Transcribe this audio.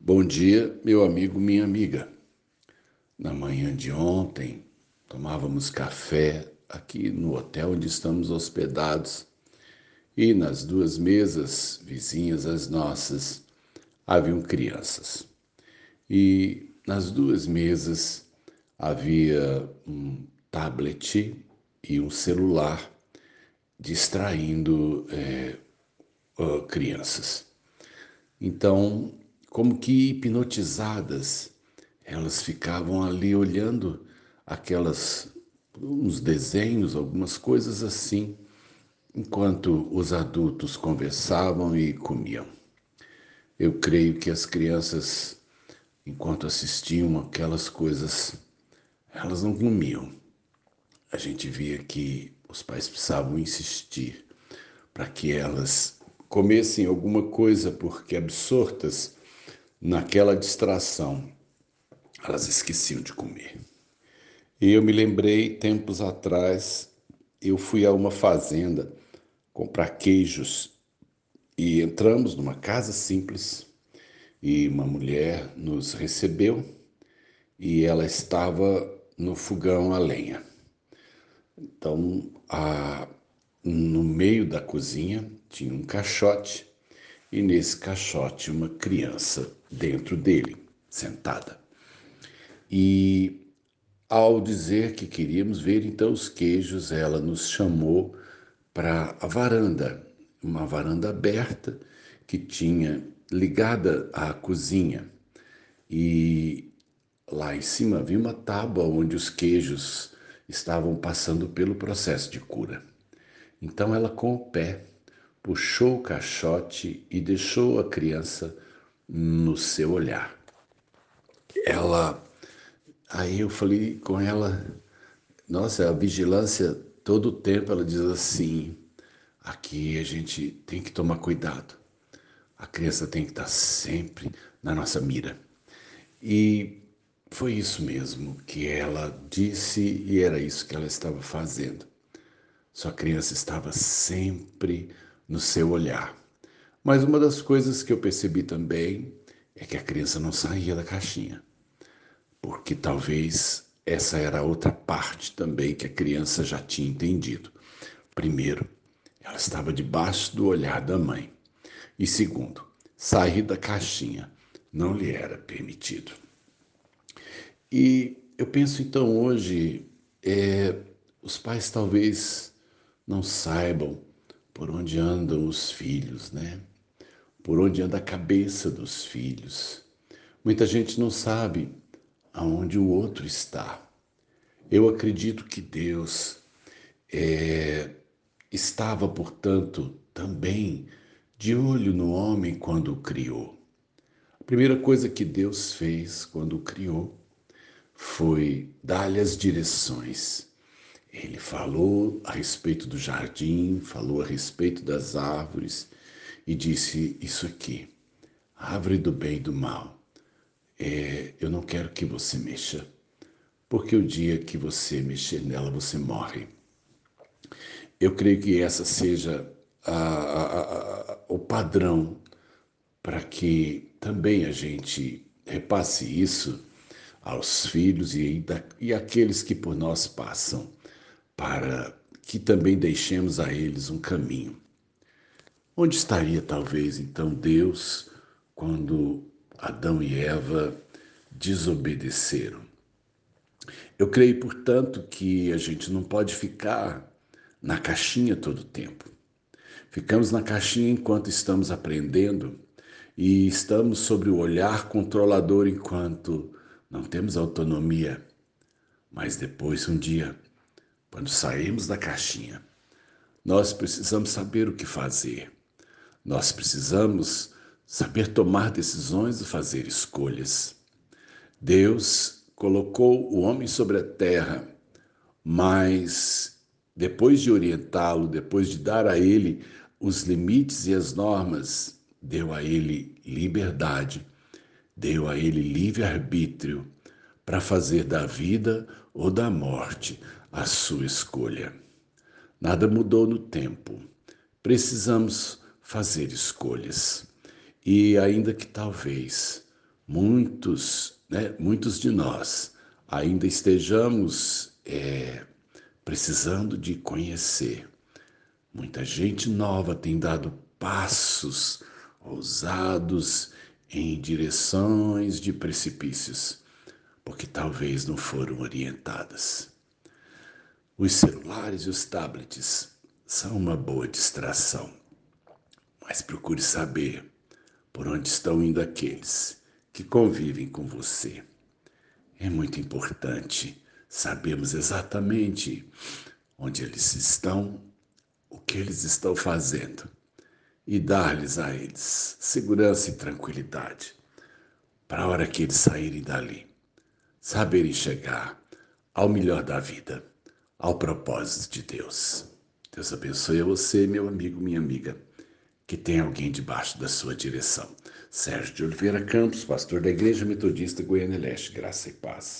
Bom dia, meu amigo, minha amiga. Na manhã de ontem, tomávamos café aqui no hotel onde estamos hospedados e nas duas mesas vizinhas às nossas haviam crianças. E nas duas mesas havia um tablet e um celular distraindo é, crianças. Então, como que hipnotizadas, elas ficavam ali olhando aquelas uns desenhos, algumas coisas assim, enquanto os adultos conversavam e comiam. Eu creio que as crianças, enquanto assistiam aquelas coisas, elas não comiam. A gente via que os pais precisavam insistir para que elas comessem alguma coisa, porque absortas naquela distração, elas esqueciam de comer. E eu me lembrei, tempos atrás, eu fui a uma fazenda comprar queijos e entramos numa casa simples e uma mulher nos recebeu e ela estava no fogão a lenha. Então, a, no meio da cozinha tinha um caixote e nesse caixote uma criança dentro dele, sentada. E ao dizer que queríamos ver então os queijos, ela nos chamou para a varanda, uma varanda aberta que tinha ligada à cozinha. E lá em cima havia uma tábua onde os queijos estavam passando pelo processo de cura. Então ela com o pé puxou o caixote e deixou a criança no seu olhar. Ela, aí eu falei com ela, nossa, a vigilância todo o tempo ela diz assim, aqui a gente tem que tomar cuidado. A criança tem que estar sempre na nossa mira. E foi isso mesmo que ela disse e era isso que ela estava fazendo. Sua criança estava sempre no seu olhar. Mas uma das coisas que eu percebi também é que a criança não saía da caixinha, porque talvez essa era outra parte também que a criança já tinha entendido. Primeiro, ela estava debaixo do olhar da mãe. E segundo, sair da caixinha não lhe era permitido. E eu penso então hoje, é, os pais talvez não saibam por onde andam os filhos, né? Por onde anda a cabeça dos filhos. Muita gente não sabe aonde o outro está. Eu acredito que Deus é, estava, portanto, também de olho no homem quando o criou. A primeira coisa que Deus fez quando o criou foi dar-lhe as direções ele falou a respeito do jardim, falou a respeito das árvores e disse isso aqui: árvore do bem e do mal. É, eu não quero que você mexa, porque o dia que você mexer nela, você morre. Eu creio que essa seja a, a, a, o padrão para que também a gente repasse isso aos filhos e, e aqueles que por nós passam para que também deixemos a eles um caminho. Onde estaria talvez então Deus quando Adão e Eva desobedeceram? Eu creio, portanto, que a gente não pode ficar na caixinha todo o tempo. Ficamos na caixinha enquanto estamos aprendendo e estamos sobre o olhar controlador enquanto não temos autonomia. Mas depois, um dia, quando saímos da caixinha, nós precisamos saber o que fazer. Nós precisamos saber tomar decisões e fazer escolhas. Deus colocou o homem sobre a terra, mas depois de orientá-lo, depois de dar a ele os limites e as normas, deu a ele liberdade, deu a ele livre-arbítrio para fazer da vida ou da morte a sua escolha. Nada mudou no tempo. Precisamos fazer escolhas. E ainda que talvez muitos, né, muitos de nós ainda estejamos é, precisando de conhecer. Muita gente nova tem dado passos ousados em direções de precipícios, talvez não foram orientadas. Os celulares e os tablets são uma boa distração, mas procure saber por onde estão indo aqueles que convivem com você. É muito importante sabermos exatamente onde eles estão, o que eles estão fazendo e dar-lhes a eles segurança e tranquilidade para a hora que eles saírem dali, saberem chegar ao melhor da vida, ao propósito de Deus. Deus abençoe a você, meu amigo, minha amiga, que tem alguém debaixo da sua direção. Sérgio de Oliveira Campos, pastor da Igreja Metodista Goiânia Leste, graça e paz.